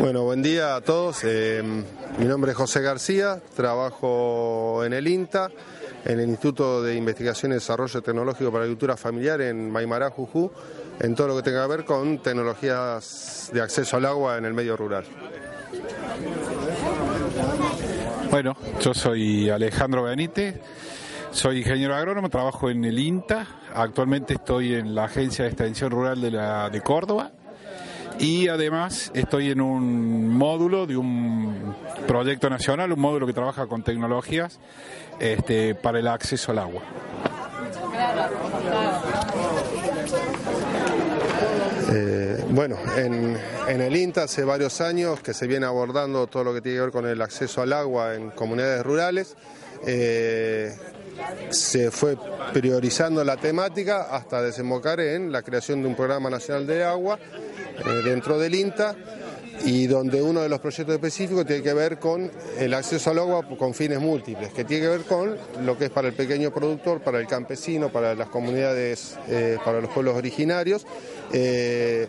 Bueno, buen día a todos. Eh, mi nombre es José García, trabajo en el INTA, en el Instituto de Investigación y Desarrollo Tecnológico para la Agricultura Familiar en Maimará, Jujú, en todo lo que tenga que ver con tecnologías de acceso al agua en el medio rural. Bueno, yo soy Alejandro Benítez, soy ingeniero agrónomo, trabajo en el INTA, actualmente estoy en la Agencia de Extensión Rural de, la, de Córdoba y además estoy en un módulo de un proyecto nacional, un módulo que trabaja con tecnologías este, para el acceso al agua. Eh, bueno, en, el INTA hace varios años que se viene abordando todo lo que tiene que ver con el acceso al agua en comunidades rurales. Eh, se fue priorizando la temática hasta desembocar en la creación de un programa nacional de agua dentro del INTA y donde uno de los proyectos específicos tiene que ver con el acceso al agua con fines múltiples, que tiene que ver con lo que es para el pequeño productor, para el campesino, para las comunidades, eh, para los pueblos originarios, eh,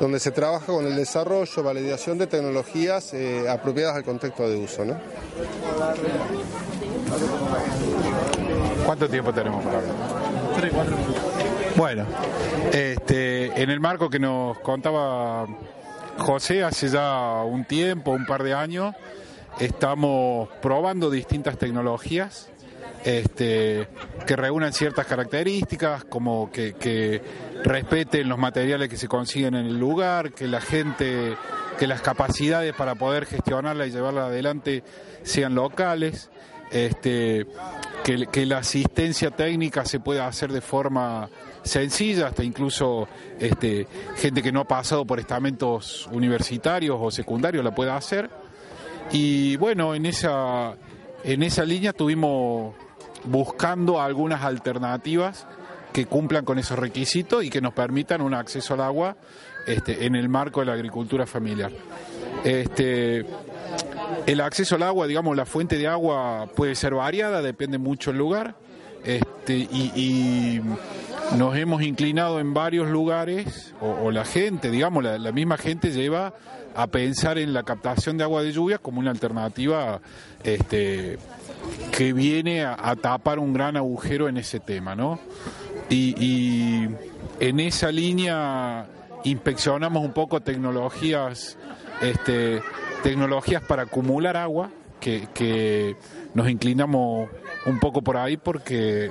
donde se trabaja con el desarrollo, validación de tecnologías apropiadas al contexto de uso. ¿no? ¿Cuánto tiempo tenemos para hablar? Tres, cuatro minutos. Bueno, este, en el marco que nos contaba José hace ya un tiempo, un par de años, estamos probando distintas tecnologías este, que reúnan ciertas características, como que, respeten los materiales que se consiguen en el lugar, que la gente, que las capacidades para poder gestionarla y llevarla adelante sean locales este, que, la asistencia técnica se pueda hacer de forma sencilla, hasta incluso este, gente que no ha pasado por estamentos universitarios o secundarios la pueda hacer. Y bueno, en esa, en esa línea estuvimos buscando algunas alternativas que cumplan con esos requisitos y que nos permitan un acceso al agua este, en el marco de la agricultura familiar. Este, el acceso al agua, digamos, la fuente de agua puede ser variada, depende mucho del lugar. Este, y, nos hemos inclinado en varios lugares, o, la gente, digamos, la, misma gente lleva a pensar en la captación de agua de lluvia como una alternativa este, que viene a, tapar un gran agujero en ese tema, ¿no? Y, en esa línea inspeccionamos un poco tecnologías este, tecnologías para acumular agua, que, nos inclinamos un poco por ahí porque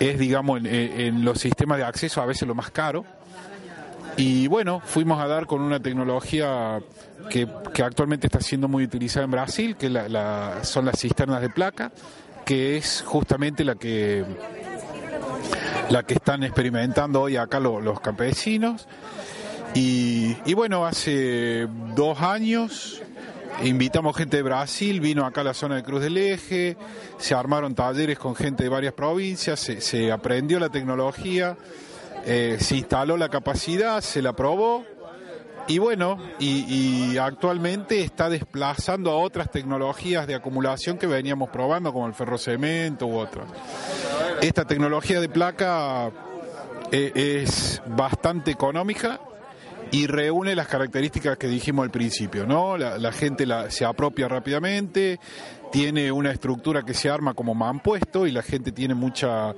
es, digamos, en, los sistemas de acceso a veces lo más caro. Y bueno, fuimos a dar con una tecnología que, actualmente está siendo muy utilizada en Brasil, que son las cisternas de placa, que es justamente la que la que están experimentando hoy acá los campesinos y, bueno, hace dos años invitamos gente de Brasil, vino acá a la zona de Cruz del Eje, se armaron talleres con gente de varias provincias, se, aprendió la tecnología, eh, se instaló la capacidad, se la probó y bueno, y, actualmente está desplazando a otras tecnologías de acumulación que veníamos probando, como el ferrocemento u otras. Esta tecnología de placa eh, es bastante económica y reúne las características que dijimos al principio, ¿no? La, gente se apropia rápidamente, tiene una estructura que se arma como mampuesto y la gente tiene mucha,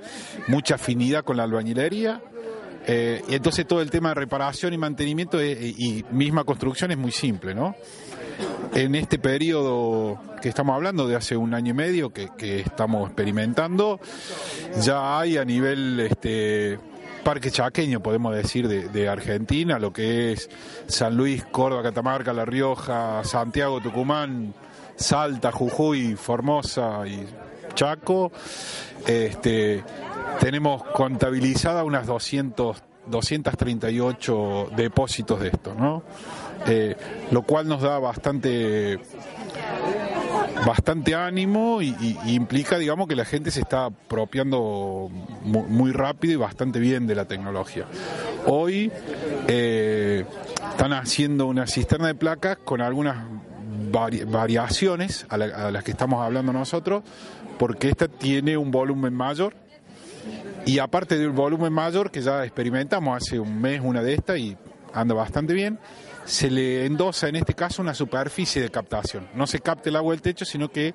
mucha afinidad con la albañilería. Eh, y entonces todo el tema de reparación y mantenimiento y misma construcción es muy simple, ¿no? En este periodo que estamos hablando de hace un año y medio que, que estamos experimentando, ya hay a nivel este, parque chaqueño, podemos decir, de, Argentina, lo que es San Luis, Córdoba, Catamarca, La Rioja, Santiago, Tucumán, Salta, Jujuy, Formosa y Chaco. Este, tenemos contabilizada unas 200, 238 depósitos de esto, ¿no? Eh, lo cual nos da bastante bastante ánimo y, implica, digamos, que la gente se está apropiando muy, rápido y bastante bien de la tecnología. Hoy eh, están haciendo una cisterna de placas con algunas variaciones a, las que estamos hablando nosotros, porque esta tiene un volumen mayor y aparte del volumen mayor que ya experimentamos hace un mes una de estas y anda bastante bien, se le endosa en este caso una superficie de captación. No se capte el agua del techo, sino que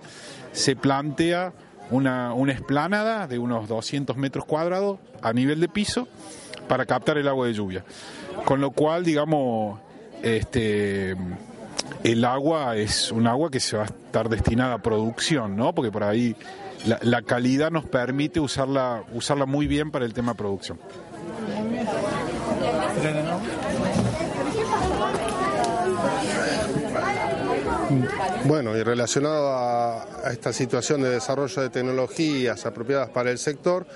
se plantea una, una esplanada de unos 200 metros cuadrados a nivel de piso para captar el agua de lluvia. Con lo cual, digamos, este, el agua es un agua que se va a estar destinada a producción, ¿no? Porque por ahí la, la calidad nos permite usarla, usarla muy bien para el tema producción. Bueno, y relacionado a, esta situación de desarrollo de tecnologías apropiadas para el sector,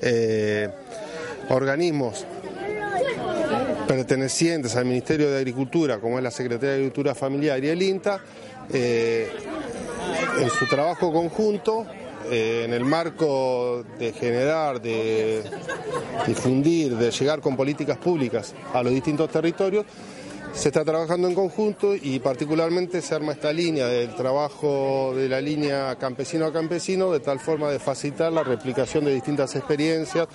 eh, organismos pertenecientes al Ministerio de Agricultura, como es la Secretaría de Agricultura Familiar y el INTA, eh, en su trabajo conjunto, eh, en el marco de generar, de difundir, de llegar con políticas públicas a los distintos territorios, se está trabajando en conjunto y particularmente se arma esta línea del trabajo de la línea campesino a campesino de tal forma de facilitar la replicación de distintas experiencias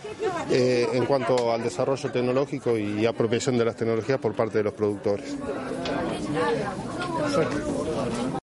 eh, en cuanto al desarrollo tecnológico y apropiación de las tecnologías por parte de los productores.